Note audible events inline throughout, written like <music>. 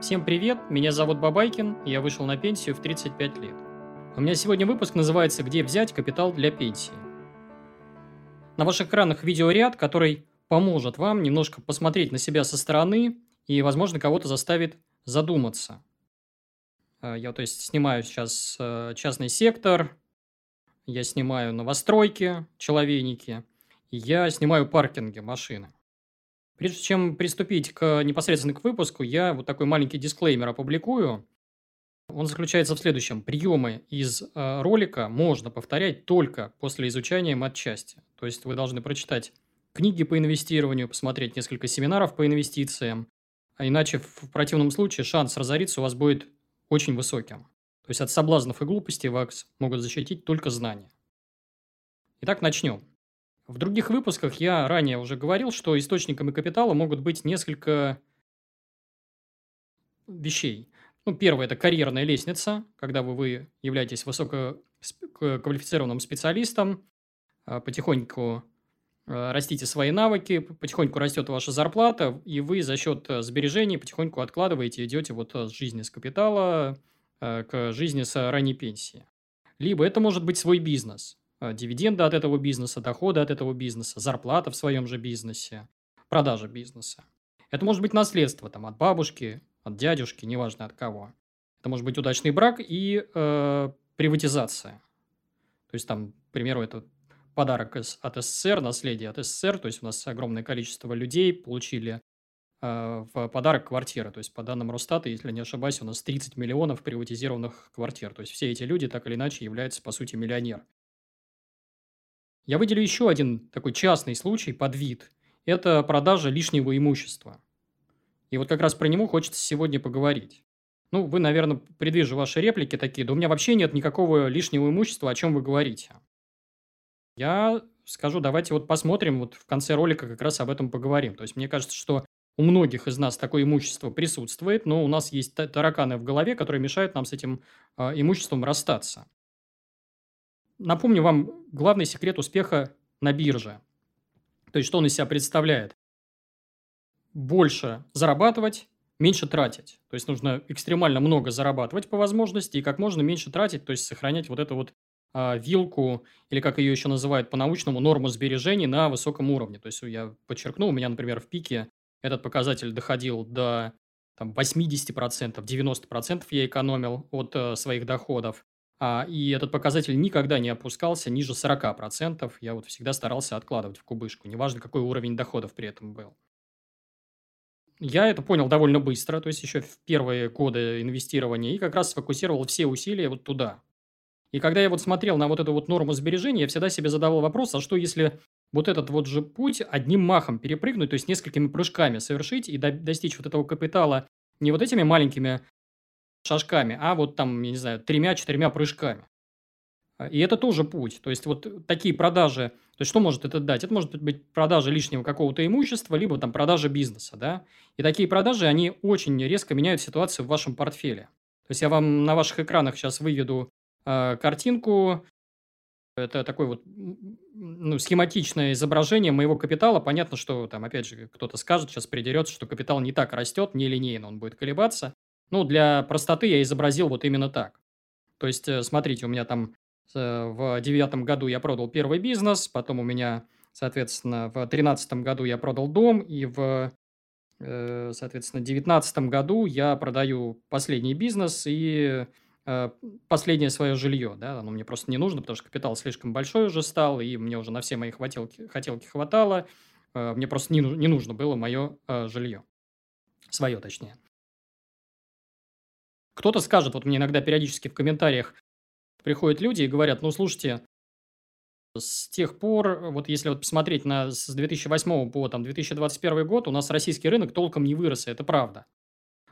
Всем привет, меня зовут Бабайкин, я вышел на пенсию в 35 лет. У меня сегодня выпуск называется «Где взять капитал для пенсии?». На ваших экранах видеоряд, который поможет вам немножко посмотреть на себя со стороны и, возможно, кого-то заставит задуматься. Э, я, то есть, снимаю сейчас э, частный сектор, я снимаю новостройки, человейники, я снимаю паркинги, машины. Прежде чем приступить к непосредственно к выпуску, я вот такой маленький дисклеймер опубликую. Он заключается в следующем. Приемы из э, ролика можно повторять только после изучения матчасти. То есть вы должны прочитать книги по инвестированию, посмотреть несколько семинаров по инвестициям, а иначе в противном случае шанс разориться у вас будет очень высоким. То есть от соблазнов и глупостей вас могут защитить только знания. Итак, начнем. В других выпусках я ранее уже говорил, что источниками капитала могут быть несколько вещей. Ну, первое – это карьерная лестница, когда вы, вы являетесь высококвалифицированным специалистом, а, потихоньку а, растите свои навыки, потихоньку растет ваша зарплата, и вы за счет сбережений потихоньку откладываете, идете вот с жизни с капитала а, к жизни с ранней пенсии. Либо это может быть свой бизнес – Э, дивиденды от этого бизнеса, доходы от этого бизнеса, зарплата в своем же бизнесе, продажа бизнеса. Это может быть наследство там, от бабушки, от дядюшки, неважно от кого. Это может быть удачный брак и э, приватизация. То есть там, к примеру, это подарок из, от СССР, наследие от СССР. То есть у нас огромное количество людей получили э, в подарок квартиры. То есть по данным Росстата, если не ошибаюсь, у нас 30 миллионов приватизированных квартир. То есть все эти люди так или иначе являются, по сути, миллионерами. Я выделю еще один такой частный случай под вид. Это продажа лишнего имущества. И вот как раз про него хочется сегодня поговорить. Ну, вы, наверное, предвижу ваши реплики такие. Да у меня вообще нет никакого лишнего имущества, о чем вы говорите. Я скажу, давайте вот посмотрим, вот в конце ролика как раз об этом поговорим. То есть, мне кажется, что у многих из нас такое имущество присутствует, но у нас есть тараканы в голове, которые мешают нам с этим э, имуществом расстаться. Напомню вам главный секрет успеха на бирже. То есть, что он из себя представляет? Больше зарабатывать, меньше тратить. То есть, нужно экстремально много зарабатывать по возможности и как можно меньше тратить, то есть, сохранять вот эту вот а, вилку, или как ее еще называют по-научному, норму сбережений на высоком уровне. То есть, я подчеркну, у меня, например, в пике этот показатель доходил до там, 80%, 90% я экономил от э, своих доходов. А, и этот показатель никогда не опускался ниже 40%. Я вот всегда старался откладывать в кубышку, неважно, какой уровень доходов при этом был. Я это понял довольно быстро, то есть еще в первые годы инвестирования, и как раз сфокусировал все усилия вот туда. И когда я вот смотрел на вот эту вот норму сбережения, я всегда себе задавал вопрос, а что если вот этот вот же путь одним махом перепрыгнуть, то есть несколькими прыжками совершить и достичь вот этого капитала не вот этими маленькими шажками, а вот там, я не знаю, тремя-четырьмя прыжками. А, и это тоже путь. То есть, вот такие продажи, то есть, что может это дать? Это может быть продажа лишнего какого-то имущества, либо там продажа бизнеса, да? И такие продажи, они очень резко меняют ситуацию в вашем портфеле. То есть, я вам на ваших экранах сейчас выведу э, картинку. Это такое вот ну, схематичное изображение моего капитала. Понятно, что там, опять же, кто-то скажет, сейчас придерется, что капитал не так растет, не линейно он будет колебаться. Ну, для простоты я изобразил вот именно так. То есть, э, смотрите, у меня там э, в девятом году я продал первый бизнес, потом у меня, соответственно, в тринадцатом году я продал дом, и в, э, соответственно, девятнадцатом году я продаю последний бизнес и последнее свое жилье, да, оно мне просто не нужно, потому что капитал слишком большой уже стал, и мне уже на все мои хотелки, хотелки хватало, мне просто не, не нужно было мое жилье, свое точнее. Кто-то скажет, вот мне иногда периодически в комментариях приходят люди и говорят, ну, слушайте, с тех пор, вот если вот посмотреть на с 2008 по там, 2021 год, у нас российский рынок толком не вырос, и это правда.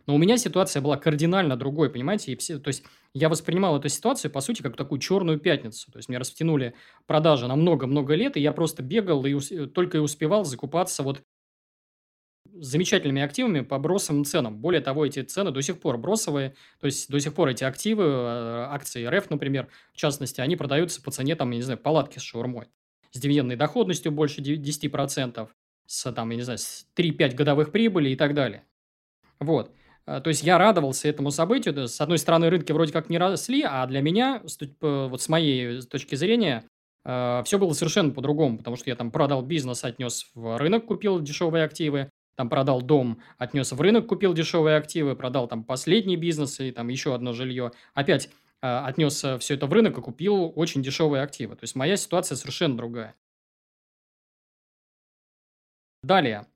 Но у меня ситуация была кардинально другой, понимаете? И все, то есть я воспринимал эту ситуацию, по сути, как такую черную пятницу. То есть мне растянули продажи на много-много лет, и я просто бегал и только и успевал закупаться вот замечательными активами по бросовым ценам. Более того, эти цены до сих пор бросовые, то есть до сих пор эти активы, э, акции РФ, например, в частности, они продаются по цене, там, я не знаю, палатки с шаурмой, с дивидендной доходностью больше 10%, с, там, я не знаю, с 3-5 годовых прибыли и так далее. Вот. А, то есть я радовался этому событию. С одной стороны, рынки вроде как не росли, а для меня, вот с моей точки зрения, все было совершенно по-другому, потому что я там продал бизнес, отнес в рынок, купил дешевые активы, там продал дом, отнес в рынок, купил дешевые активы, продал там последний бизнес и там еще одно жилье. Опять а, отнес э, все это в рынок и купил очень дешевые активы. То есть моя ситуация совершенно другая. Далее.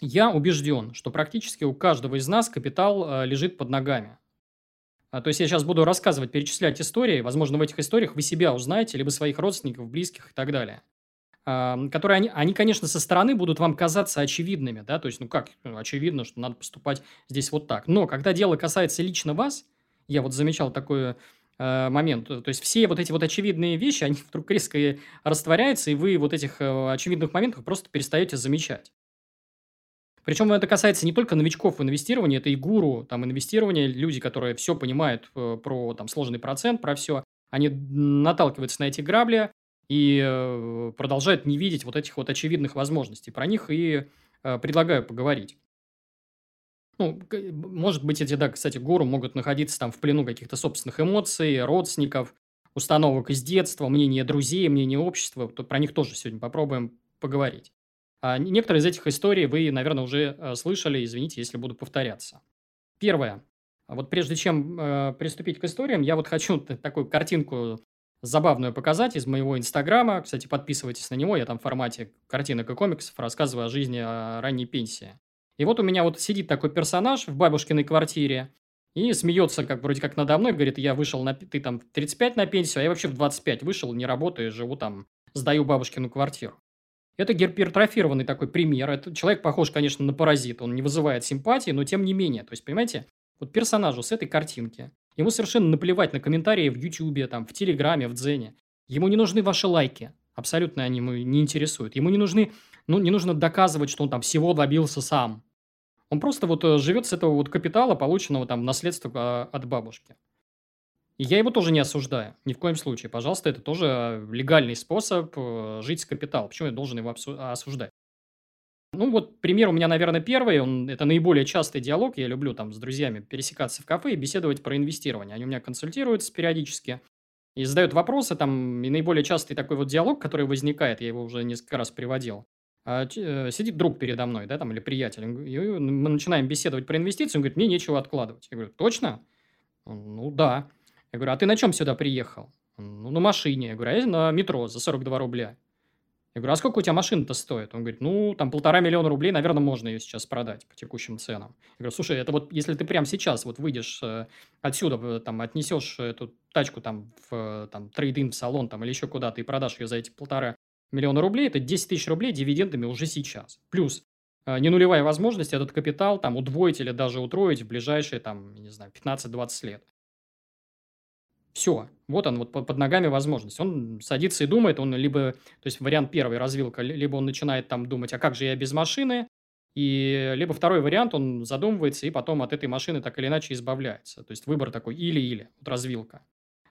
Я убежден, что практически у каждого из нас капитал э, лежит под ногами. А, то есть я сейчас буду рассказывать, перечислять истории. Возможно, в этих историях вы себя узнаете, либо своих родственников, близких и так далее. Которые, они, они, конечно, со стороны будут вам казаться очевидными. Да? То есть, ну как, ну, очевидно, что надо поступать здесь вот так. Но когда дело касается лично вас, я вот замечал такой э, момент. То есть все вот эти вот очевидные вещи, они <laughs> вдруг резко растворяются, и вы вот этих э, очевидных моментов просто перестаете замечать. Причем это касается не только новичков в инвестировании, это и гуру там, инвестирования, люди, которые все понимают э, про там, сложный процент, про все. Они наталкиваются на эти грабли и э, продолжают не видеть вот этих вот очевидных возможностей. Про них и э, предлагаю поговорить. Ну, может быть, эти, да, кстати, гуру могут находиться там в плену каких-то собственных эмоций, родственников, установок из детства, мнения друзей, мнения общества. Про них тоже сегодня попробуем поговорить. А некоторые из этих историй вы, наверное, уже э, слышали, извините, если буду повторяться. Первое. Вот прежде чем э, приступить к историям, я вот хочу такую картинку забавную показать из моего инстаграма. Кстати, подписывайтесь на него, я там в формате картинок и комиксов рассказываю о жизни о ранней пенсии. И вот у меня вот сидит такой персонаж в бабушкиной квартире и смеется, как вроде как надо мной, говорит, я вышел на, ты там 35 на пенсию, а я вообще в 25 вышел, не работаю, живу там, сдаю бабушкину квартиру. Это гипертрофированный такой пример. Этот человек похож, конечно, на паразит. Он не вызывает симпатии, но тем не менее. То есть, понимаете, вот персонажу с этой картинки, ему совершенно наплевать на комментарии в Ютубе, там, в Телеграме, в Дзене. Ему не нужны ваши лайки. Абсолютно они ему не интересуют. Ему не нужны, ну, не нужно доказывать, что он там всего добился сам. Он просто вот э, живет с этого вот капитала, полученного там наследства а, от бабушки. И я его тоже не осуждаю. Ни в коем случае. Пожалуйста, это тоже легальный способ э, жить с капиталом. Почему я должен его осуждать? Ну, вот пример у меня, наверное, первый. Он, это наиболее частый диалог. Я люблю там с друзьями пересекаться в кафе и беседовать про инвестирование. Они у меня консультируются периодически и задают вопросы. Там и наиболее частый такой вот диалог, который возникает, я его уже несколько раз приводил. А, э, сидит друг передо мной, да, там, или приятель. И мы начинаем беседовать про инвестиции. Он говорит, мне нечего откладывать. Я говорю, точно? Ну, да. Я говорю, а ты на чем сюда приехал? Ну, на машине. Я говорю, а я на метро за 42 рубля. Я говорю, а сколько у тебя машина-то стоит? Он говорит, ну, там полтора миллиона рублей, наверное, можно ее сейчас продать по текущим ценам. Я говорю, слушай, это вот если ты прямо сейчас вот выйдешь э, отсюда, э, там, отнесешь эту тачку там в там, трейдинг в салон там или еще куда-то и продашь ее за эти полтора миллиона рублей, это 10 тысяч рублей дивидендами уже сейчас. Плюс э, не нулевая возможность этот капитал там удвоить или даже утроить в ближайшие там, не знаю, 15-20 лет. Все, вот он, вот под ногами возможность. Он садится и думает, он либо, то есть вариант первый, развилка, либо он начинает там думать, а как же я без машины, и либо второй вариант, он задумывается и потом от этой машины так или иначе избавляется. То есть выбор такой или-или, вот развилка.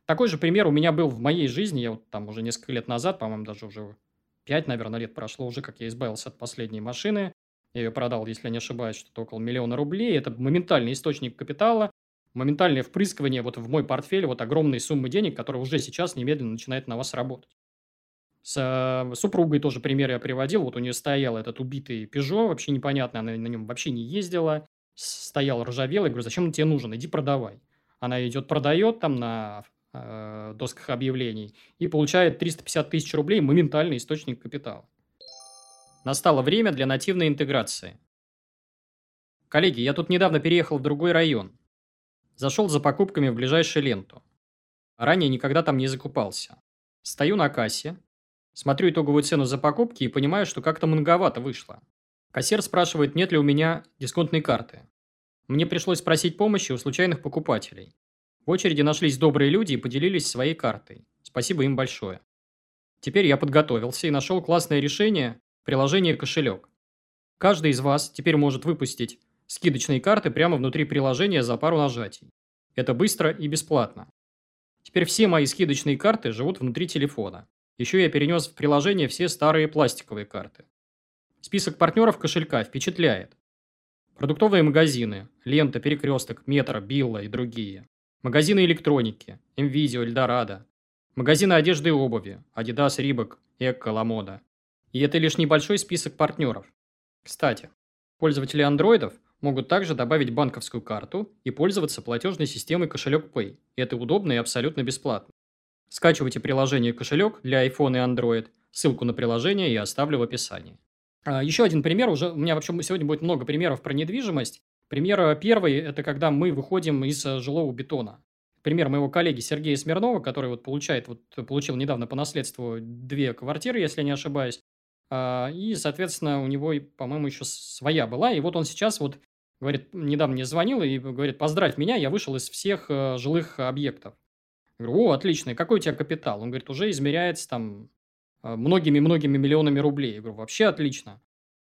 Такой же пример у меня был в моей жизни, я вот там уже несколько лет назад, по-моему, даже уже 5, наверное, лет прошло уже, как я избавился от последней машины. Я ее продал, если я не ошибаюсь, что-то около миллиона рублей. Это моментальный источник капитала моментальное впрыскивание вот в мой портфель вот огромной суммы денег, которая уже сейчас немедленно начинает на вас работать. С э, супругой тоже пример я приводил. Вот у нее стоял этот убитый Peugeot, вообще непонятно, она на нем вообще не ездила. Стоял ржавел, я говорю, зачем он тебе нужен, иди продавай. Она идет, продает там на э, досках объявлений и получает 350 тысяч рублей моментальный источник капитала. Настало время для нативной интеграции. Коллеги, я тут недавно переехал в другой район. Зашел за покупками в ближайшую ленту. Ранее никогда там не закупался. Стою на кассе, смотрю итоговую цену за покупки и понимаю, что как-то многовато вышло. Кассир спрашивает, нет ли у меня дисконтной карты. Мне пришлось спросить помощи у случайных покупателей. В очереди нашлись добрые люди и поделились своей картой. Спасибо им большое. Теперь я подготовился и нашел классное решение – приложение «Кошелек». Каждый из вас теперь может выпустить скидочные карты прямо внутри приложения за пару нажатий. Это быстро и бесплатно. Теперь все мои скидочные карты живут внутри телефона. Еще я перенес в приложение все старые пластиковые карты. Список партнеров кошелька впечатляет. Продуктовые магазины, Лента, Перекресток, Метро, Билла и другие. Магазины электроники, Мвизио, Эльдорадо. Магазины одежды и обуви, Adidas, Рибок, Экко, Ламода. И это лишь небольшой список партнеров. Кстати, пользователи андроидов могут также добавить банковскую карту и пользоваться платежной системой кошелек Pay. Это удобно и абсолютно бесплатно. Скачивайте приложение «Кошелек» для iPhone и Android. Ссылку на приложение я оставлю в описании. А, еще один пример. Уже у меня вообще сегодня будет много примеров про недвижимость. Пример э, первый – это когда мы выходим из э, жилого бетона. Пример моего коллеги Сергея Смирнова, который вот получает, вот получил недавно по наследству две квартиры, если не ошибаюсь. А, и, соответственно, у него, по-моему, еще своя была. И вот он сейчас вот говорит, недавно мне звонил и говорит, поздравь меня, я вышел из всех э, жилых объектов. Я говорю, о, отлично, какой у тебя капитал? Он говорит, уже измеряется там э, многими-многими миллионами рублей. Я говорю, вообще отлично.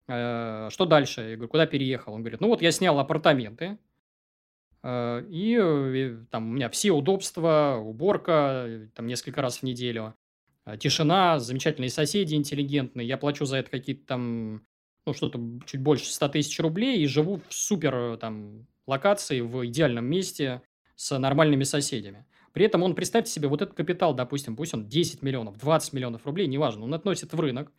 Э, что дальше? Я говорю, куда переехал? Он говорит, ну вот я снял апартаменты, э, и там у меня все удобства, уборка, там несколько раз в неделю, тишина, замечательные соседи интеллигентные, я плачу за это какие-то там, ну, что-то чуть больше 100 тысяч рублей и живу в супер там локации, в идеальном месте с нормальными соседями. При этом он, представьте себе, вот этот капитал, допустим, пусть он 10 миллионов, 20 миллионов рублей, неважно, он относит в рынок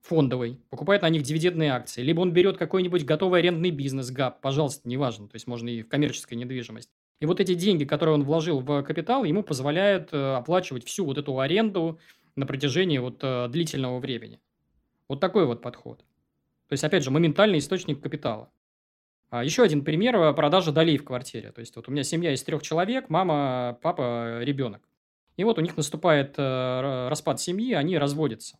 фондовый, покупает на них дивидендные акции, либо он берет какой-нибудь готовый арендный бизнес, ГАП, пожалуйста, неважно, то есть можно и в коммерческой недвижимость. И вот эти деньги, которые он вложил в капитал, ему позволяют э, оплачивать всю вот эту аренду на протяжении вот э, длительного времени. Вот такой вот подход. То есть, опять же, моментальный источник капитала. А еще один пример э, – продажа долей в квартире. То есть, вот у меня семья из трех человек, мама, папа, ребенок. И вот у них наступает э, распад семьи, они разводятся.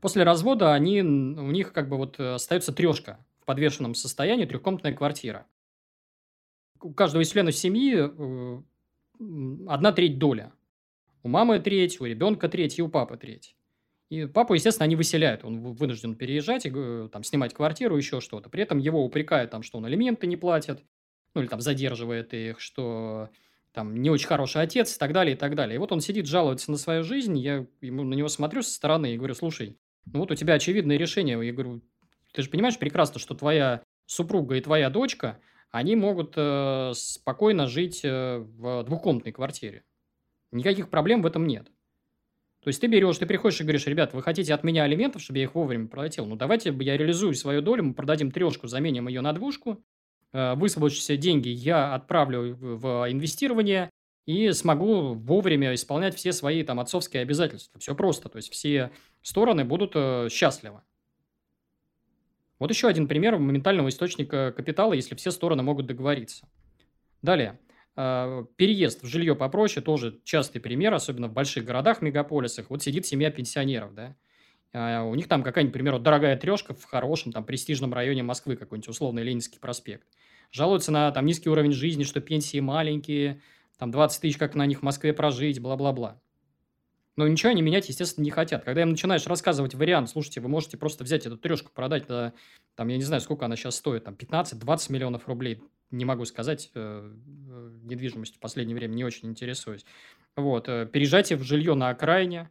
После развода они, у них как бы вот остается трешка в подвешенном состоянии, трехкомнатная квартира. У каждого из членов семьи э, одна треть доля. У мамы треть, у ребенка треть и у папы треть. И папу, естественно, они выселяют. Он вынужден переезжать и там, снимать квартиру, еще что-то. При этом его упрекают, там, что он алименты не платит, ну или там задерживает их, что там не очень хороший отец и так далее, и так далее. И вот он сидит, жалуется на свою жизнь, я ему на него смотрю со стороны и говорю, слушай, ну вот у тебя очевидное решение. Я говорю, ты же понимаешь прекрасно, что твоя супруга и твоя дочка, они могут э, спокойно жить э, в двухкомнатной квартире. Никаких проблем в этом нет. То есть ты берешь, ты приходишь и говоришь, ребят, вы хотите от меня алиментов, чтобы я их вовремя платил? Ну, давайте я реализую свою долю, мы продадим трешку, заменим ее на двушку, э, высвободившиеся деньги я отправлю в инвестирование и смогу вовремя исполнять все свои там отцовские обязательства. Все просто, то есть все стороны будут э, счастливы. Вот еще один пример моментального источника капитала, если все стороны могут договориться. Далее. А, переезд в жилье попроще, тоже частый пример, особенно в больших городах, мегаполисах. Вот сидит семья пенсионеров, да, а, у них там какая-нибудь, к дорогая трешка в хорошем, там, престижном районе Москвы, какой-нибудь условный Ленинский проспект. Жалуются на там низкий уровень жизни, что пенсии маленькие, там 20 тысяч, как на них в Москве прожить, бла-бла-бла. Но ничего они менять, естественно, не хотят. Когда им начинаешь рассказывать вариант, слушайте, вы можете просто взять эту трешку, продать, да, там, я не знаю, сколько она сейчас стоит, там, 15-20 миллионов рублей, не могу сказать, э, э, недвижимостью в последнее время не очень интересуюсь. Вот, э, переезжайте в жилье на окраине,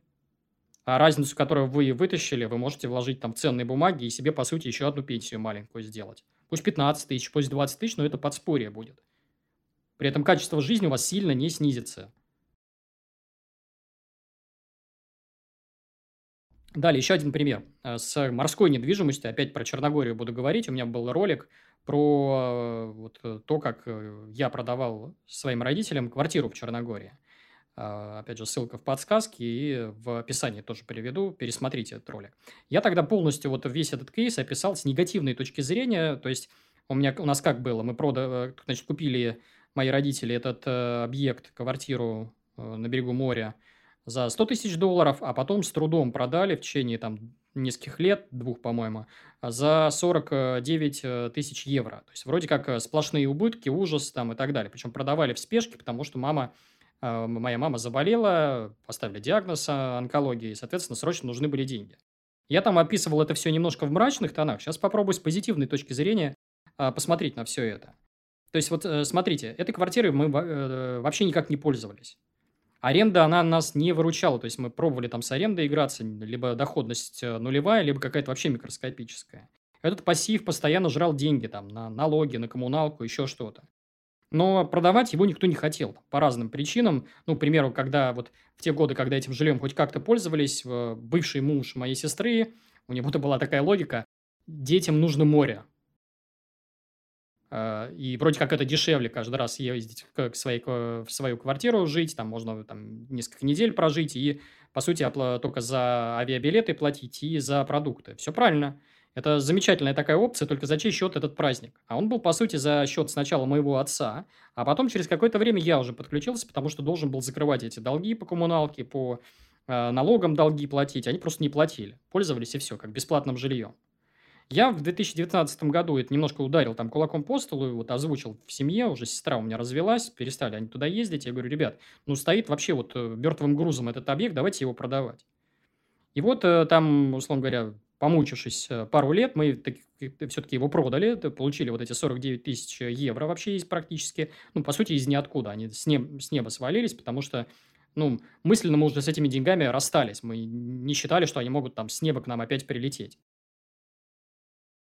а разницу, которую вы вытащили, вы можете вложить там в ценные бумаги и себе, по сути, еще одну пенсию маленькую сделать. Пусть 15 тысяч, пусть 20 тысяч, но это подспорье будет. При этом качество жизни у вас сильно не снизится. Далее, еще один пример. Э, с морской недвижимостью, опять про Черногорию буду говорить. У меня был ролик про э, вот э, то, как я продавал своим родителям квартиру в Черногории. Опять же, ссылка в подсказке и в описании тоже приведу. Пересмотрите этот ролик. Я тогда полностью вот весь этот кейс описал с негативной точки зрения. То есть у, меня, у нас как было? Мы прода, значит, купили мои родители этот объект, квартиру на берегу моря – за 100 тысяч долларов, а потом с трудом продали в течение там нескольких лет, двух, по-моему, за 49 э, тысяч евро. То есть, вроде как э, сплошные убытки, ужас там и так далее. Причем продавали в спешке, потому что мама, э, моя мама заболела, поставили диагноз онкологии, и, соответственно, срочно нужны были деньги. Я там описывал это все немножко в мрачных тонах. Сейчас попробую с позитивной точки зрения посмотреть на все это. То есть, вот смотрите, этой квартирой мы вообще никак не пользовались. Аренда, она нас не выручала, то есть мы пробовали там с арендой играться, либо доходность э, нулевая, либо какая-то вообще микроскопическая. Этот пассив постоянно жрал деньги там на налоги, на коммуналку, еще что-то. Но продавать его никто не хотел по разным причинам. Ну, к примеру, когда вот в те годы, когда этим жильем хоть как-то пользовались, э, бывший муж моей сестры, у него была такая логика, детям нужно море. Э, и вроде как это дешевле каждый раз ездить к своей, в свою квартиру жить, там можно там, несколько недель прожить и, по сути, только за авиабилеты платить и за продукты. Все правильно. Это замечательная такая опция, только за чей счет этот праздник? А он был, по сути, за счет сначала моего отца, а потом через какое-то время я уже подключился, потому что должен был закрывать эти долги по коммуналке, по э, налогам долги платить. Они просто не платили. Пользовались и все, как бесплатным жильем. Я в 2019 году это немножко ударил там кулаком по столу, и вот озвучил в семье, уже сестра у меня развелась, перестали они туда ездить. Я говорю, ребят, ну стоит вообще вот э, мертвым грузом этот объект, давайте его продавать. И вот э, там, условно говоря, помучившись э, пару лет, мы все-таки его продали, получили вот эти 49 тысяч евро вообще есть практически, ну, по сути, из ниоткуда. Они с, неб, с неба свалились, потому что ну, мысленно мы уже с этими деньгами расстались. Мы не считали, что они могут там с неба к нам опять прилететь.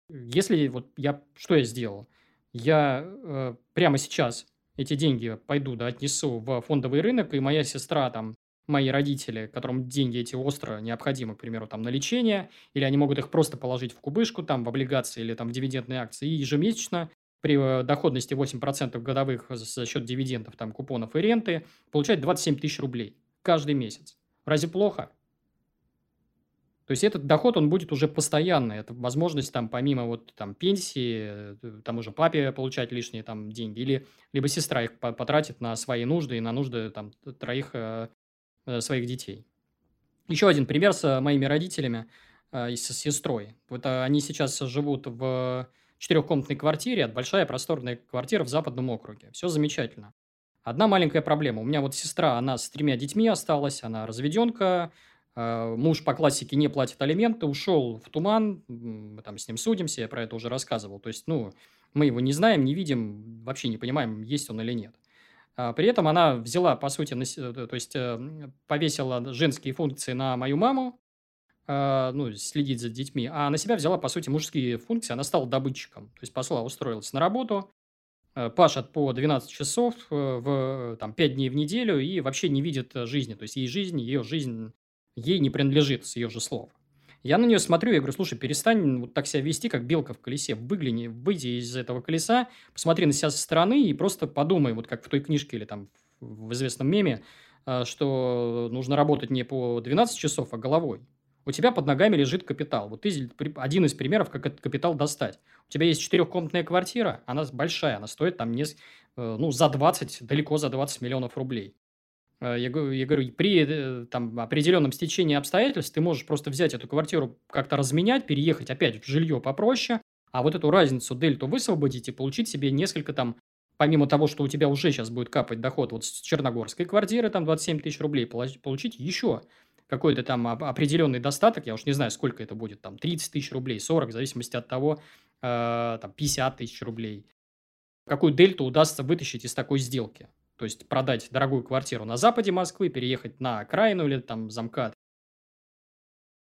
Если вот я, что я сделал? Я э, прямо сейчас эти деньги пойду, да, отнесу в фондовый рынок, и моя сестра там, мои родители, которым деньги эти остро необходимы, к примеру, там на лечение, или они могут их просто положить в кубышку, там в облигации или там в дивидендные акции, и ежемесячно при э, доходности 8% годовых за счет дивидендов, там, купонов и ренты, получать 27 тысяч рублей каждый месяц. Разве плохо? То есть этот доход, он будет уже постоянный. Это возможность там помимо вот там пенсии, э, там уже папе получать лишние там деньги, или либо сестра их потратит на свои нужды и на нужды там троих э, э, своих детей. Еще один пример с моими родителями э, и с сестрой. Вот э, они сейчас живут в четырехкомнатной квартире, это большая просторная квартира в западном округе. Все замечательно. Одна маленькая проблема. У меня вот сестра, она с тремя детьми осталась, она разведенка, а, муж по классике не платит алименты, ушел в туман, мы там с ним судимся, я про это уже рассказывал. То есть, ну, мы его не знаем, не видим, вообще не понимаем, есть он или нет. А при этом она взяла, по сути, э, то есть э, повесила женские функции на мою маму, а, ну, следить за детьми, а на себя взяла, по сути, мужские функции, она стала добытчиком. То есть, посла устроилась на работу, э, пашет по 12 часов в там, 5 дней в неделю и вообще не видит жизни. То есть, ей жизнь, ее жизнь ей не принадлежит, с ее же слов. Я на нее смотрю, я говорю, слушай, перестань вот так себя вести, как белка в колесе. Выгляни, выйди из этого колеса, посмотри на себя со стороны и просто подумай, вот как в той книжке или там в известном меме, а, что нужно работать не по 12 часов, а головой. У тебя под ногами лежит капитал. Вот ты один из примеров, как этот капитал достать. У тебя есть четырехкомнатная квартира, она большая, она стоит там не, э, ну, за 20, далеко за 20 миллионов рублей. Э, я, я говорю, при э, там, определенном стечении обстоятельств ты можешь просто взять эту квартиру, как-то разменять, переехать опять в жилье попроще, а вот эту разницу, дельту высвободить и получить себе несколько там, помимо того, что у тебя уже сейчас будет капать доход вот с черногорской квартиры, там 27 тысяч рублей, получить еще какой-то там определенный достаток, я уж не знаю, сколько это будет, там 30 тысяч рублей, 40, в зависимости от того, э, там 50 тысяч рублей. Какую дельту удастся вытащить из такой сделки? То есть продать дорогую квартиру на западе Москвы, переехать на окраину или там замкат,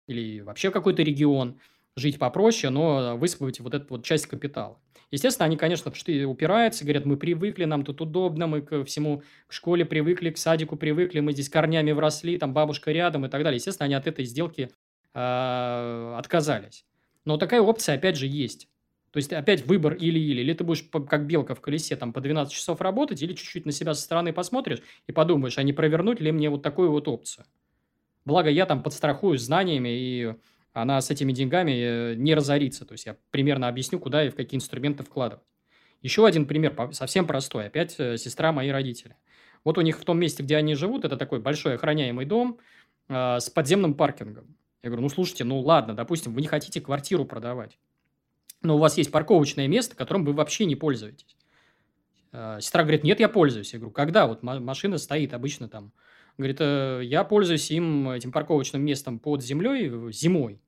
или вообще какой-то регион, жить попроще, но высвободить вот эту вот часть капитала. Естественно, они, конечно, упираются, говорят, мы привыкли, нам тут удобно, мы ко всему, к школе привыкли, к садику привыкли, мы здесь корнями вросли, там бабушка рядом и так далее. Естественно, они от этой сделки э, отказались. Но такая опция, опять же, есть. То есть, опять выбор или-или. Или ты будешь как белка в колесе там по 12 часов работать, или чуть-чуть на себя со стороны посмотришь и подумаешь, а не провернуть ли мне вот такую вот опцию. Благо, я там подстрахую знаниями, и она с этими деньгами э, не разорится. То есть, я примерно объясню, куда и в какие инструменты вкладывать. Еще один пример, совсем простой. Опять э, сестра моей родители. Вот у них в том месте, где они живут, это такой большой охраняемый дом э, с подземным паркингом. Я говорю, ну, слушайте, ну, ладно, допустим, вы не хотите квартиру продавать но у вас есть парковочное место, которым вы вообще не пользуетесь. А, сестра говорит, нет, я пользуюсь. Я говорю, когда? Вот машина стоит обычно там. Говорит, «Э, я пользуюсь им, этим парковочным местом под землей э, зимой.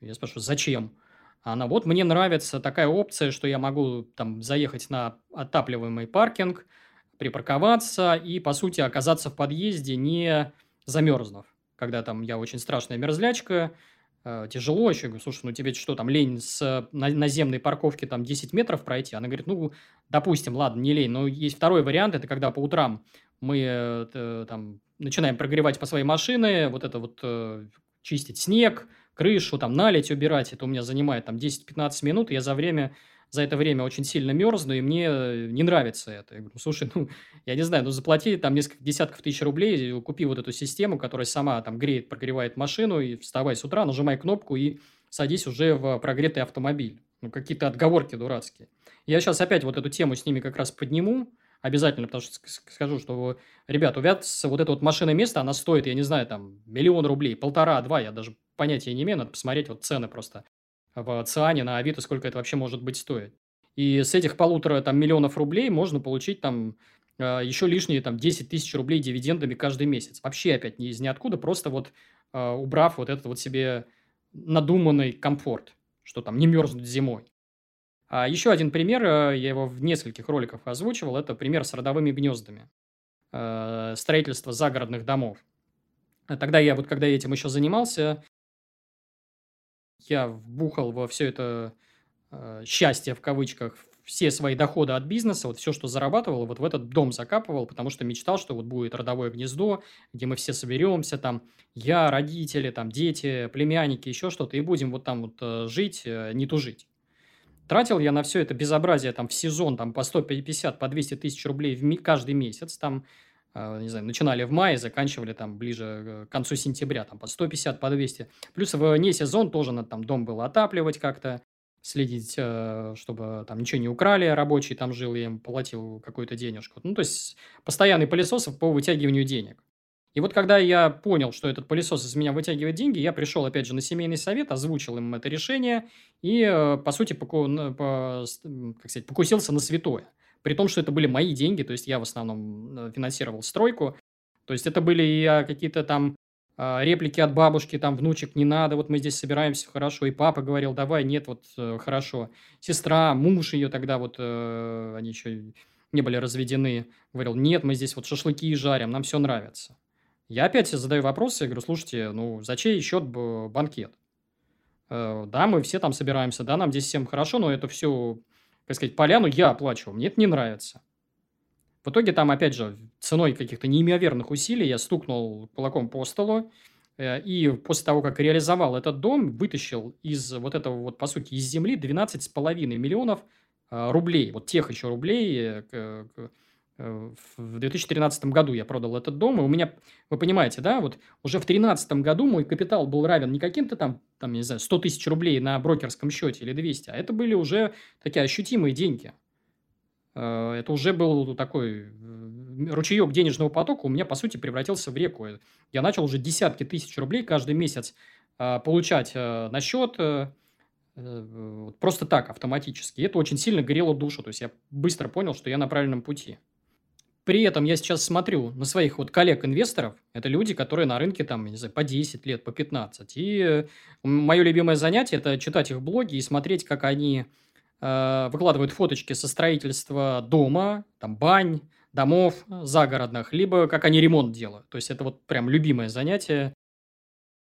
Я спрашиваю, зачем? Она, вот мне нравится такая опция, что я могу там заехать на отапливаемый паркинг, припарковаться и, по сути, оказаться в подъезде, не замерзнув. Когда там я очень страшная мерзлячка, тяжело еще. Я говорю, слушай, ну тебе что, там лень с наземной парковки там 10 метров пройти? Она говорит, ну, допустим, ладно, не лень, но есть второй вариант, это когда по утрам мы э, там начинаем прогревать по своей машине, вот это вот э, чистить снег, крышу, там налить, убирать, это у меня занимает там 10-15 минут, я за время за это время очень сильно мерзну, и мне не нравится это. Я говорю, слушай, ну, я не знаю, ну, заплати там несколько десятков тысяч рублей, купи вот эту систему, которая сама там греет, прогревает машину, и вставай с утра, нажимай кнопку и садись уже в прогретый автомобиль. Ну, какие-то отговорки дурацкие. Я сейчас опять вот эту тему с ними как раз подниму, обязательно, потому что скажу, что, ребят, у вас вот эта вот машина место, она стоит, я не знаю, там, миллион рублей, полтора, два, я даже понятия не имею, надо посмотреть вот цены просто в Циане, на Авито, сколько это вообще может быть стоить. И с этих полутора там, миллионов рублей можно получить там а, еще лишние там 10 тысяч рублей дивидендами каждый месяц. Вообще опять не из ниоткуда, просто вот а, убрав вот этот вот себе надуманный комфорт, что там не мерзнуть зимой. А еще один пример, я его в нескольких роликах озвучивал, это пример с родовыми гнездами. Строительство загородных домов. Тогда я вот, когда этим еще занимался, я вбухал во все это э, счастье в кавычках, все свои доходы от бизнеса, вот все, что зарабатывал, вот в этот дом закапывал, потому что мечтал, что вот будет родовое гнездо, где мы все соберемся, там я, родители, там дети, племянники, еще что-то, и будем вот там вот э, жить, э, не тужить. Тратил я на все это безобразие там в сезон там по 150, по 200 тысяч рублей в каждый месяц, там не знаю, начинали в мае, заканчивали там ближе э, к концу сентября, там по 150, по 200. Плюс в не сезон тоже надо там дом было отапливать как-то, следить, э, чтобы там ничего не украли, рабочий там жил, я им платил какую-то денежку. Ну, то есть, постоянный пылесос по вытягиванию денег. И вот когда я понял, что этот пылесос из меня вытягивает деньги, я пришел опять же на семейный совет, озвучил им это решение и, э, по сути, поку... по... как сказать, покусился на святое. При том, что это были мои деньги, то есть я в основном э, финансировал стройку. То есть это были и а, какие-то там а, реплики от бабушки, там, внучек, не надо, вот мы здесь собираемся, хорошо. И папа говорил, давай, нет, вот, э, хорошо. Сестра, муж ее тогда, вот, э, они еще не были разведены, говорил, нет, мы здесь вот шашлыки жарим, нам все нравится. Я опять задаю вопросы, я говорю, слушайте, ну, за чей счет банкет? Да, мы все там собираемся, да, нам здесь всем хорошо, но это все так сказать, поляну я оплачивал, мне это не нравится. В итоге там, опять же, ценой каких-то неимоверных усилий я стукнул кулаком по столу, э, и после того, как реализовал этот дом, вытащил из вот этого вот, по сути, из земли 12,5 миллионов э, рублей. Вот тех еще рублей, Э, в 2013 году я продал этот дом, и у меня, вы понимаете, да, вот уже в 2013 году мой капитал был равен не каким-то там, там, не знаю, 100 тысяч рублей на брокерском счете или 200, а это были уже такие ощутимые деньги. Э, это уже был такой э, ручеек денежного потока у меня, по сути, превратился в реку. Я начал уже десятки тысяч рублей каждый месяц получать на счет, просто так, автоматически. И это очень сильно горело душу. То есть, я быстро понял, что я на правильном пути. При этом я сейчас смотрю на своих вот коллег-инвесторов, это люди, которые на рынке там, не знаю, по 10 лет, по 15. И мое любимое занятие – это читать их блоги и смотреть, как они э, выкладывают фоточки со строительства дома, там, бань, домов загородных, либо как они ремонт делают. То есть, это вот прям любимое занятие.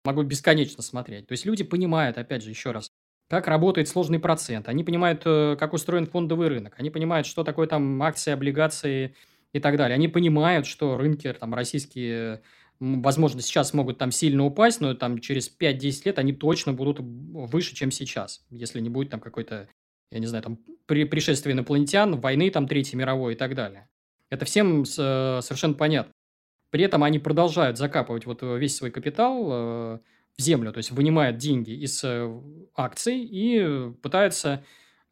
Могу бесконечно смотреть. То есть, люди понимают, опять же, еще раз, как работает сложный процент. Они понимают, э, как устроен фондовый рынок. Они понимают, что такое там акции, облигации – и так далее. Они понимают, что рынки там российские, возможно, сейчас могут там сильно упасть, но там через 5-10 лет они точно будут выше, чем сейчас, если не будет там какой-то, я не знаю, там при пришествия инопланетян, войны там Третьей мировой и так далее. Это всем совершенно понятно. При этом они продолжают закапывать вот весь свой капитал э, в землю, то есть вынимают деньги из э, акций и пытаются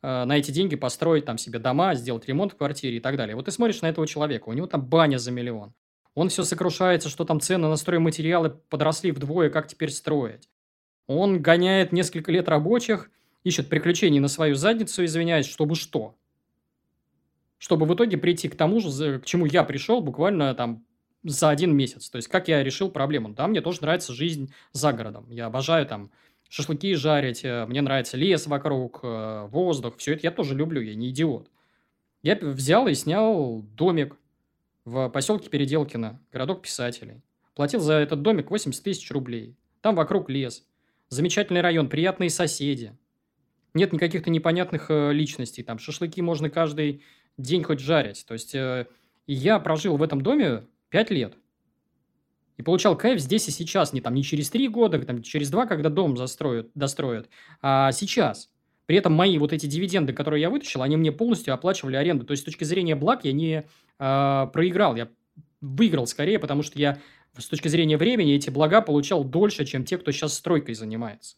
на эти деньги построить там себе дома, сделать ремонт в квартире и так далее. Вот ты смотришь на этого человека, у него там баня за миллион. Он все сокрушается, что там цены на стройматериалы подросли вдвое, как теперь строить. Он гоняет несколько лет рабочих, ищет приключений на свою задницу, извиняюсь, чтобы что? Чтобы в итоге прийти к тому же, к чему я пришел буквально там за один месяц. То есть, как я решил проблему. Да, мне тоже нравится жизнь за городом. Я обожаю там шашлыки жарить, э, мне нравится лес вокруг, э, воздух, все это я тоже люблю, я не идиот. Я взял и снял домик в поселке Переделкино, городок писателей. Платил за этот домик 80 тысяч рублей. Там вокруг лес. Замечательный район, приятные соседи. Нет никаких-то непонятных э, личностей. Там шашлыки можно каждый день хоть жарить. То есть, я прожил в этом доме 5 лет. И получал кайф здесь и сейчас. Не, там, не через 3 года, там, через 2, когда дом застроят, достроят, а сейчас. При этом мои вот эти дивиденды, которые я вытащил, они мне полностью оплачивали аренду. То есть, с точки зрения благ я не э, проиграл. Я выиграл скорее, потому что я с точки зрения времени эти блага получал дольше, чем те, кто сейчас стройкой занимается.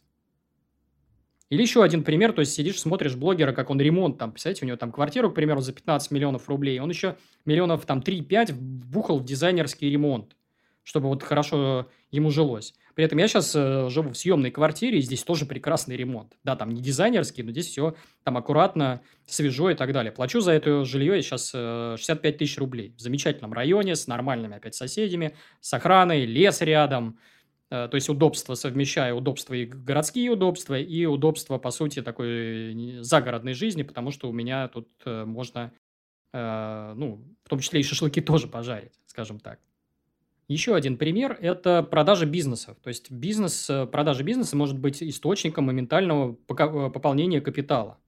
Или еще один пример, то есть сидишь, смотришь блогера, как он ремонт, там, представляете, у него там квартиру, к примеру, за 15 миллионов рублей, он еще миллионов там 3-5 вбухал в дизайнерский ремонт, чтобы вот хорошо ему жилось. При этом я сейчас э, живу в съемной квартире, и здесь тоже прекрасный ремонт. Да, там не дизайнерский, но здесь все там аккуратно, свежо и так далее. Плачу за это жилье сейчас э, 65 тысяч рублей. В замечательном районе, с нормальными опять соседями, с охраной, лес рядом. Э, то есть удобство совмещая удобства и городские удобства, и удобства, по сути, такой загородной жизни, потому что у меня тут э, можно, э, ну, в том числе и шашлыки тоже пожарить, скажем так. Еще один пример – это продажа бизнесов. То есть бизнес, э, продажа бизнеса может быть источником моментального э, пополнения капитала.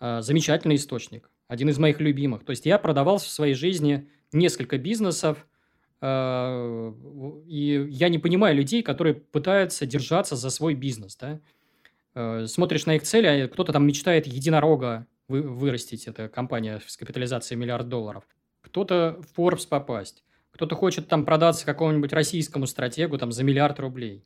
Э, замечательный источник, один из моих любимых. То есть я продавал в своей жизни несколько бизнесов, и я не понимаю людей, которые пытаются держаться за свой бизнес. Да? Смотришь на их цели, а кто-то там мечтает единорога вырастить, это компания с капитализацией миллиард долларов. Кто-то в Forbes попасть кто-то хочет там продаться какому-нибудь российскому стратегу там за миллиард рублей.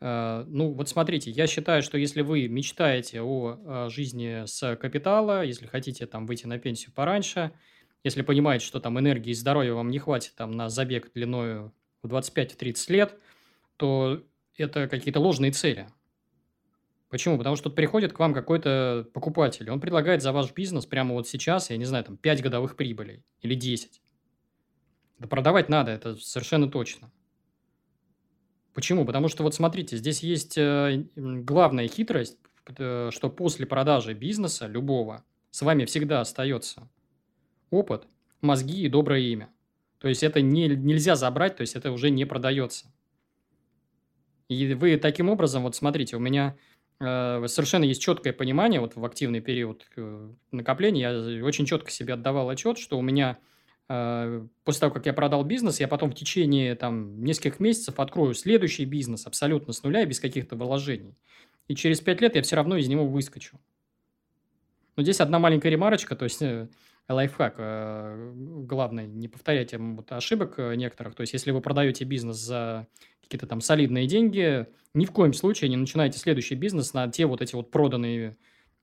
Э, ну, вот смотрите, я считаю, что если вы мечтаете о жизни с капитала, если хотите там выйти на пенсию пораньше, если понимаете, что там энергии и здоровья вам не хватит там на забег длиною в 25-30 лет, то это какие-то ложные цели. Почему? Потому что приходит к вам какой-то покупатель, он предлагает за ваш бизнес прямо вот сейчас, я не знаю, там 5 годовых прибылей или 10. Да продавать надо, это совершенно точно. Почему? Потому что вот смотрите, здесь есть э, главная хитрость, э, что после продажи бизнеса любого с вами всегда остается опыт, мозги и доброе имя. То есть это не, нельзя забрать, то есть это уже не продается. И вы таким образом, вот смотрите, у меня э, совершенно есть четкое понимание, вот в активный период э, накопления я очень четко себе отдавал отчет, что у меня после того, как я продал бизнес, я потом в течение там, нескольких месяцев открою следующий бизнес абсолютно с нуля и без каких-то вложений. И через пять лет я все равно из него выскочу. Но здесь одна маленькая ремарочка, то есть э, лайфхак э, главный, не повторяйте вот ошибок некоторых. То есть, если вы продаете бизнес за какие-то там солидные деньги, ни в коем случае не начинайте следующий бизнес на те вот эти вот проданные Э,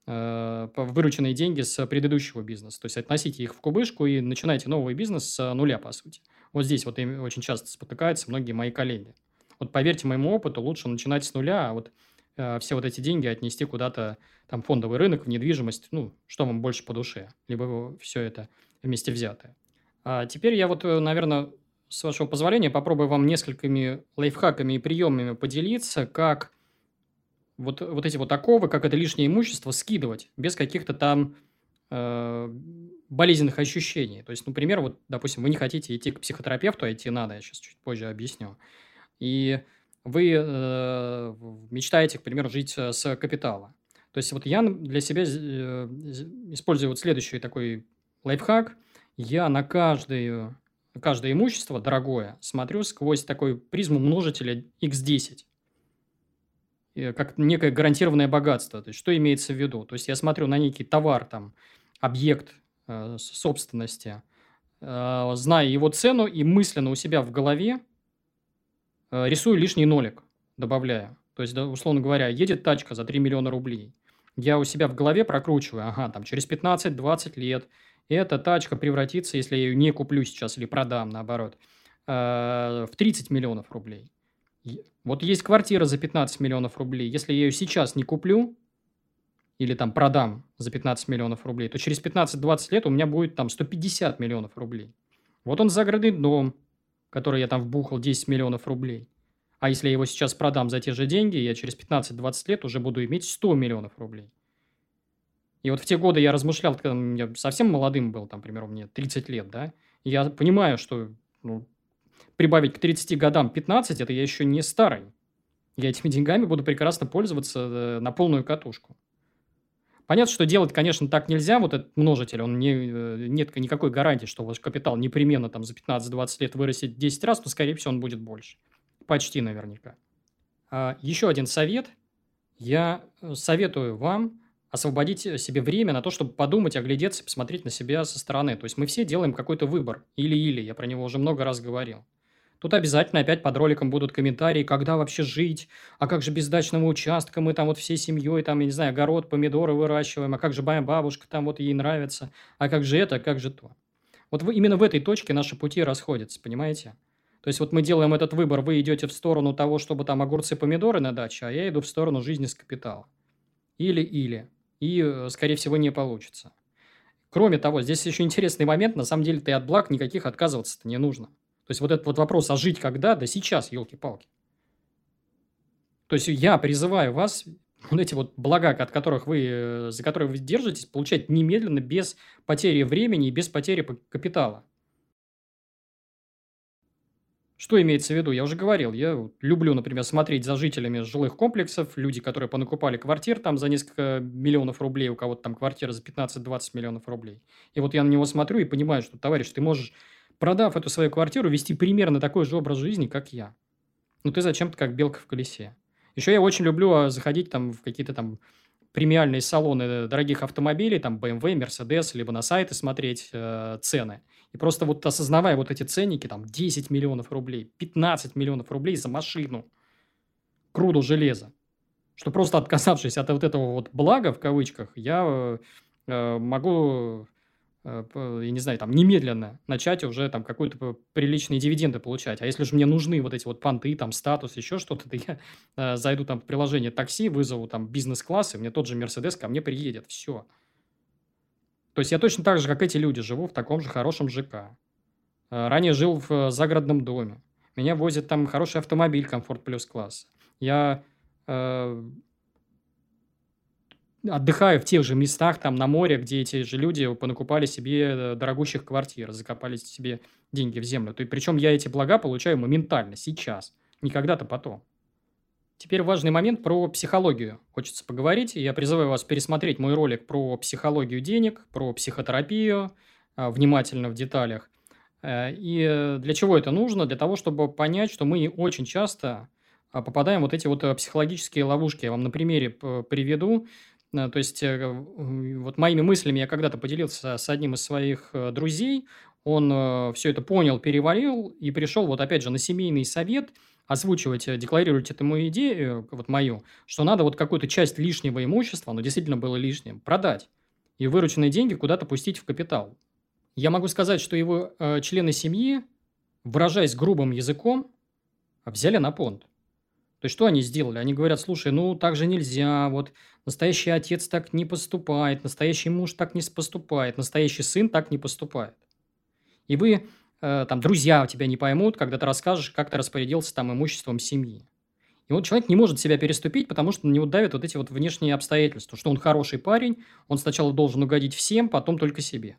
вырученные деньги с предыдущего бизнеса. То есть, относите их в кубышку и начинайте новый бизнес с нуля, по сути. Вот здесь вот очень часто спотыкаются многие мои коллеги. Вот поверьте моему опыту, лучше начинать с нуля, а вот э, все вот эти деньги отнести куда-то, там, фондовый рынок, в недвижимость, ну, что вам больше по душе, либо все это вместе взятое. А теперь я вот, э, наверное, с вашего позволения попробую вам несколькими лайфхаками и приемами поделиться, как вот, вот эти вот оковы, как это лишнее имущество, скидывать без каких-то там э, болезненных ощущений. То есть, например, вот, допустим, вы не хотите идти к психотерапевту, а идти надо, я сейчас чуть позже объясню. И вы э, мечтаете, к примеру, жить э, с капитала. То есть, вот я для себя э, использую вот следующий такой лайфхак. Я на каждое, каждое имущество дорогое смотрю сквозь такой призму множителя x10 как некое гарантированное богатство. То есть, что имеется в виду? То есть, я смотрю на некий товар, там, объект э, собственности, э, зная его цену и мысленно у себя в голове э, рисую лишний нолик, добавляю. То есть, условно говоря, едет тачка за 3 миллиона рублей. Я у себя в голове прокручиваю, ага, там через 15-20 лет эта тачка превратится, если я ее не куплю сейчас или продам, наоборот, э, в 30 миллионов рублей. Вот есть квартира за 15 миллионов рублей. Если я ее сейчас не куплю или там продам за 15 миллионов рублей, то через 15-20 лет у меня будет там 150 миллионов рублей. Вот он загородный дом, который я там вбухал 10 миллионов рублей. А если я его сейчас продам за те же деньги, я через 15-20 лет уже буду иметь 100 миллионов рублей. И вот в те годы я размышлял, когда я совсем молодым был, там, примеру, мне 30 лет, да, я понимаю, что ну, прибавить к 30 годам 15, это я еще не старый. Я этими деньгами буду прекрасно пользоваться э, на полную катушку. Понятно, что делать, конечно, так нельзя. Вот этот множитель, он не, э, нет никакой гарантии, что ваш капитал непременно там за 15-20 лет вырастет 10 раз, но, скорее всего, он будет больше. Почти наверняка. А, еще один совет. Я э, советую вам освободить себе время на то, чтобы подумать, оглядеться, посмотреть на себя со стороны. То есть мы все делаем какой-то выбор. Или-или, я про него уже много раз говорил. Тут обязательно опять под роликом будут комментарии, когда вообще жить, а как же без дачного участка, мы там вот всей семьей, там, я не знаю, огород, помидоры выращиваем, а как же моя бабушка, там вот ей нравится, а как же это, а как же то. Вот именно в этой точке наши пути расходятся, понимаете? То есть вот мы делаем этот выбор, вы идете в сторону того, чтобы там огурцы, помидоры на даче, а я иду в сторону жизни с капитала. Или-или. И, э, скорее всего, не получится. Кроме того, здесь еще интересный момент, на самом деле ты от благ никаких отказываться-то не нужно. То есть вот этот вот вопрос, а жить когда? Да сейчас, елки-палки. То есть я призываю вас вот эти вот блага, от которых вы, э, за которые вы держитесь, получать немедленно, без потери времени и без потери капитала. Что имеется в виду? Я уже говорил, я люблю, например, смотреть за жителями жилых комплексов, люди, которые понакупали квартир там за несколько миллионов рублей, у кого-то там квартира за 15-20 миллионов рублей. И вот я на него смотрю и понимаю, что, товарищ, ты можешь продав эту свою квартиру, вести примерно такой же образ жизни, как я. Ну, ты зачем-то как белка в колесе. Еще я очень люблю а, заходить там в какие-то там премиальные салоны дорогих автомобилей, там BMW, Mercedes, либо на сайты смотреть э, цены. И просто вот осознавая вот эти ценники, там 10 миллионов рублей, 15 миллионов рублей за машину, круду железа, что просто отказавшись от вот этого вот блага, в кавычках, я э, э могу Э, я не знаю, там, немедленно начать уже там какой-то приличные дивиденды получать. А если же мне нужны вот эти вот понты, там, статус, еще что-то, <laughs> то я э, зайду там в приложение такси, вызову там бизнес-класс, и мне тот же Мерседес ко мне приедет. Все. То есть я точно так же, как эти люди, живу в таком же хорошем ЖК. Э, ранее жил в э, загородном доме. Меня возит там хороший автомобиль комфорт плюс класс. Я э, отдыхаю в тех же местах, там на море, где эти же люди понакупали себе э, дорогущих квартир, закопали себе деньги в землю. То, причем я эти блага получаю моментально, сейчас, не когда-то потом. Теперь важный момент про психологию. Хочется поговорить. Я призываю вас пересмотреть мой ролик про психологию денег, про психотерапию, а, внимательно в деталях. Э, и для чего это нужно? Для того, чтобы понять, что мы очень часто попадаем в вот эти вот э, психологические ловушки. Я вам на примере приведу. Э, то есть, э, вот моими мыслями я когда-то поделился с одним из своих э, друзей. Он все это понял, переварил и пришел вот опять же на семейный совет озвучивать, декларировать эту мою идею, вот мою, что надо вот какую-то часть лишнего имущества, оно действительно было лишним, продать и вырученные деньги куда-то пустить в капитал. Я могу сказать, что его э, члены семьи, выражаясь грубым языком, взяли на понт. То есть, что они сделали? Они говорят, слушай, ну, так же нельзя, вот настоящий отец так не поступает, настоящий муж так не поступает, настоящий сын так не поступает. И вы, э, там, друзья тебя не поймут, когда ты расскажешь, как ты распорядился там имуществом семьи. И вот человек не может себя переступить, потому что на него давят вот эти вот внешние обстоятельства, что он хороший парень, он сначала должен угодить всем, потом только себе.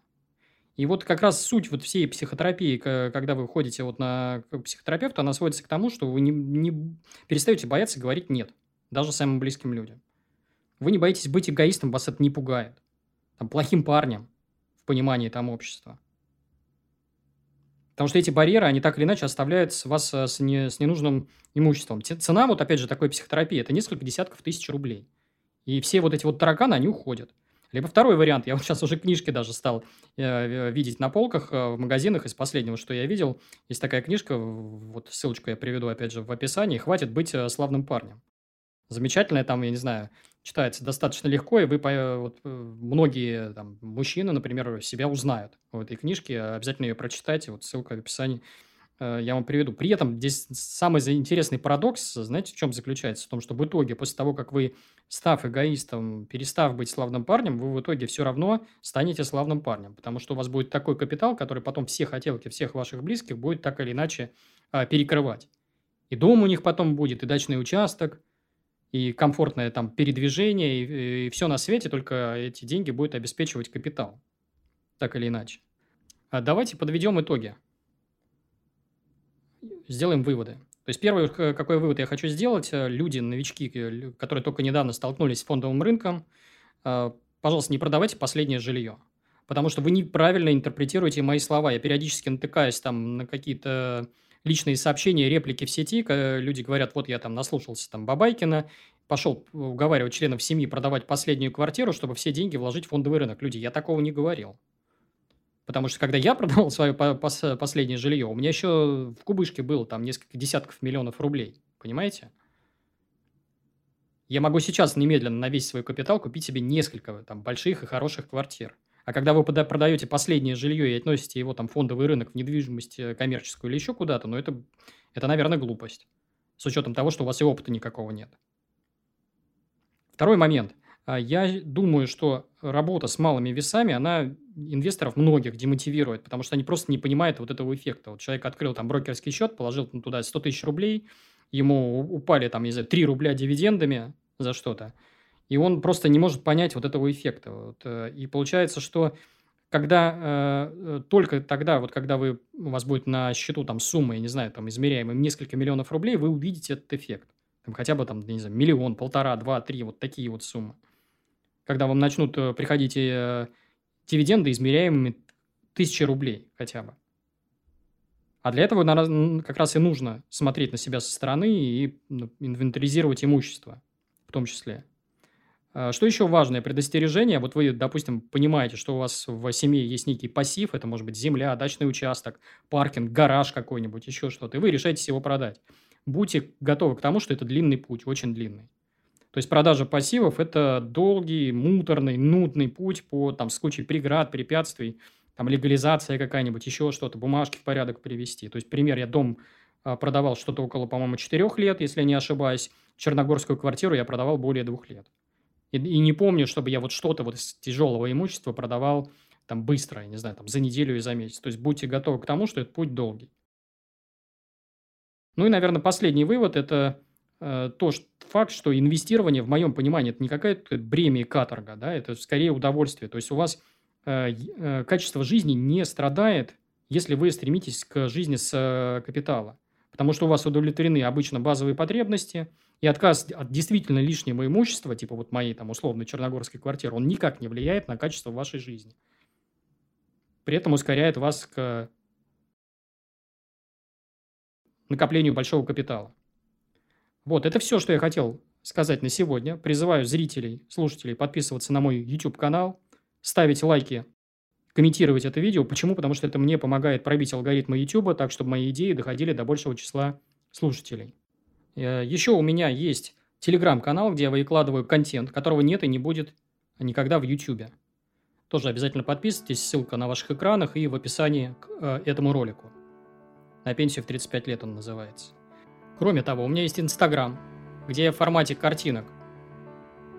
И вот как раз суть вот всей психотерапии, когда вы ходите вот на психотерапевта, она сводится к тому, что вы не, не перестаете бояться говорить «нет», даже самым близким людям. Вы не боитесь быть эгоистом, вас это не пугает. Там, плохим парнем в понимании там общества. Потому что эти барьеры, они так или иначе оставляют вас э, с, не, с ненужным имуществом. Цена, вот опять же, такой психотерапии – это несколько десятков тысяч рублей. И все вот эти вот тараканы, они уходят. Либо второй вариант, я вот сейчас уже книжки даже стал э, видеть на полках э, в магазинах из последнего, что я видел. Есть такая книжка, вот ссылочку я приведу опять же в описании, «Хватит быть э, славным парнем». Замечательная там, я не знаю, читается достаточно легко, и вы, вот, многие там, мужчины, например, себя узнают в этой книжке, обязательно ее прочитайте, вот ссылка в описании. Э, я вам приведу. При этом здесь самый интересный парадокс, знаете, в чем заключается? В том, что в итоге, после того, как вы, став эгоистом, перестав быть славным парнем, вы в итоге все равно станете славным парнем, потому что у вас будет такой капитал, который потом все хотелки всех ваших близких будет так или иначе а, перекрывать. И дом у них потом будет, и дачный участок, и комфортное там передвижение, и, и все на свете, только эти деньги будет обеспечивать капитал, так или иначе. А давайте подведем итоги сделаем выводы. То есть первый, какой вывод я хочу сделать, э, люди, новички, которые только недавно столкнулись с фондовым рынком, э, пожалуйста, не продавайте последнее жилье. Потому что вы неправильно интерпретируете мои слова. Я периодически натыкаюсь там на какие-то личные сообщения, реплики в сети. Люди говорят, вот я там наслушался там Бабайкина, пошел уговаривать членов семьи продавать последнюю квартиру, чтобы все деньги вложить в фондовый рынок. Люди, я такого не говорил. Потому что когда я продавал свое последнее жилье, у меня еще в кубышке было там несколько десятков миллионов рублей. Понимаете? Я могу сейчас немедленно на весь свой капитал купить себе несколько там больших и хороших квартир. А когда вы продаете последнее жилье и относите его там фондовый рынок, в недвижимость э, коммерческую или еще куда-то, ну это, это, наверное, глупость. С учетом того, что у вас и опыта никакого нет. Второй момент. А, я думаю, что работа с малыми весами, она инвесторов многих демотивирует, потому что они просто не понимают вот этого эффекта. Вот человек открыл там брокерский счет, положил туда 100 тысяч рублей, ему упали там, не знаю, 3 рубля дивидендами за что-то, и он просто не может понять вот этого эффекта. Вот, э, и получается, что когда э, только тогда, вот когда вы, у вас будет на счету там сумма, я не знаю, там измеряемая несколько миллионов рублей, вы увидите этот эффект. Там хотя бы там, не знаю, миллион, полтора, два, три, вот такие вот суммы. Когда вам начнут э, приходить э, дивиденды, измеряемыми тысячи рублей хотя бы. А для этого как раз и нужно смотреть на себя со стороны и ну, инвентаризировать имущество в том числе. А, что еще важное предостережение? Вот вы, допустим, понимаете, что у вас в семье есть некий пассив, это может быть земля, дачный участок, паркинг, гараж какой-нибудь, еще что-то, и вы решаете его продать будьте готовы к тому, что это длинный путь, очень длинный. То есть продажа пассивов – это долгий, муторный, нудный путь по там, с кучей преград, препятствий, там легализация какая-нибудь, еще что-то, бумажки в порядок привести. То есть, пример, я дом а, продавал что-то около, по-моему, 4 лет, если я не ошибаюсь. Черногорскую квартиру я продавал более двух лет. И, и не помню, чтобы я вот что-то вот из тяжелого имущества продавал там быстро, я не знаю, там за неделю и за месяц. То есть будьте готовы к тому, что этот путь долгий. Ну и, наверное, последний вывод – это то что, факт, что инвестирование, в моем понимании, это не какая-то бремя и каторга, да, это скорее удовольствие. То есть у вас э, э, качество жизни не страдает, если вы стремитесь к жизни с э, капитала. Потому что у вас удовлетворены обычно базовые потребности, и отказ от действительно лишнего имущества, типа вот моей там условной черногорской квартиры, он никак не влияет на качество вашей жизни. При этом ускоряет вас к накоплению большого капитала. Вот, это все, что я хотел сказать на сегодня. Призываю зрителей, слушателей подписываться на мой YouTube-канал, ставить лайки, комментировать это видео. Почему? Потому что это мне помогает пробить алгоритмы YouTube, так, чтобы мои идеи доходили до большего числа слушателей. Э, Еще у меня есть телеграм-канал, где я выкладываю контент, которого нет и не будет никогда в YouTube. Тоже обязательно подписывайтесь, ссылка на ваших экранах и в описании к э, этому ролику. На пенсию в 35 лет он называется. Кроме того, у меня есть Инстаграм, где я в формате картинок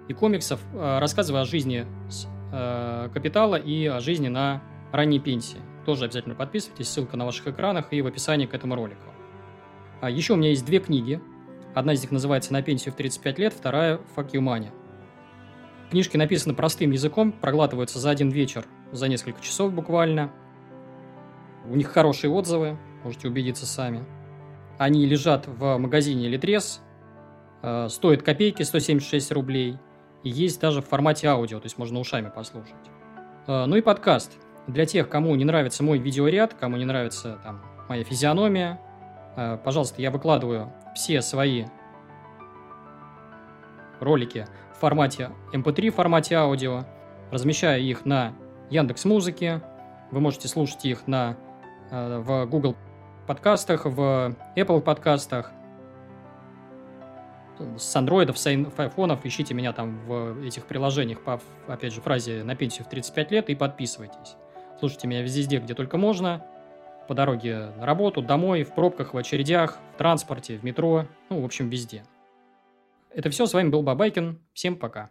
и комиксов э, рассказываю о жизни с, э, капитала и о жизни на ранней пенсии. Тоже обязательно подписывайтесь, ссылка на ваших экранах и в описании к этому ролику. А еще у меня есть две книги. Одна из них называется «На пенсию в 35 лет», вторая «Fuck you money». Книжки написаны простым языком, проглатываются за один вечер, за несколько часов буквально. У них хорошие отзывы, можете убедиться сами. Они лежат в магазине Литрес, э, стоят копейки, 176 рублей, и есть даже в формате аудио, то есть можно ушами послушать. Э, ну и подкаст. Для тех, кому не нравится мой видеоряд, кому не нравится там, моя физиономия, э, пожалуйста, я выкладываю все свои ролики в формате MP3, в формате аудио, размещаю их на Яндекс Музыке, вы можете слушать их на, в Google подкастах, в Apple подкастах, с андроидов, с айфонов, ищите меня там в этих приложениях по, опять же, фразе «на пенсию в 35 лет» и подписывайтесь. Слушайте меня везде, где только можно, по дороге на работу, домой, в пробках, в очередях, в транспорте, в метро, ну, в общем, везде. Это все, с вами был Бабайкин, всем пока.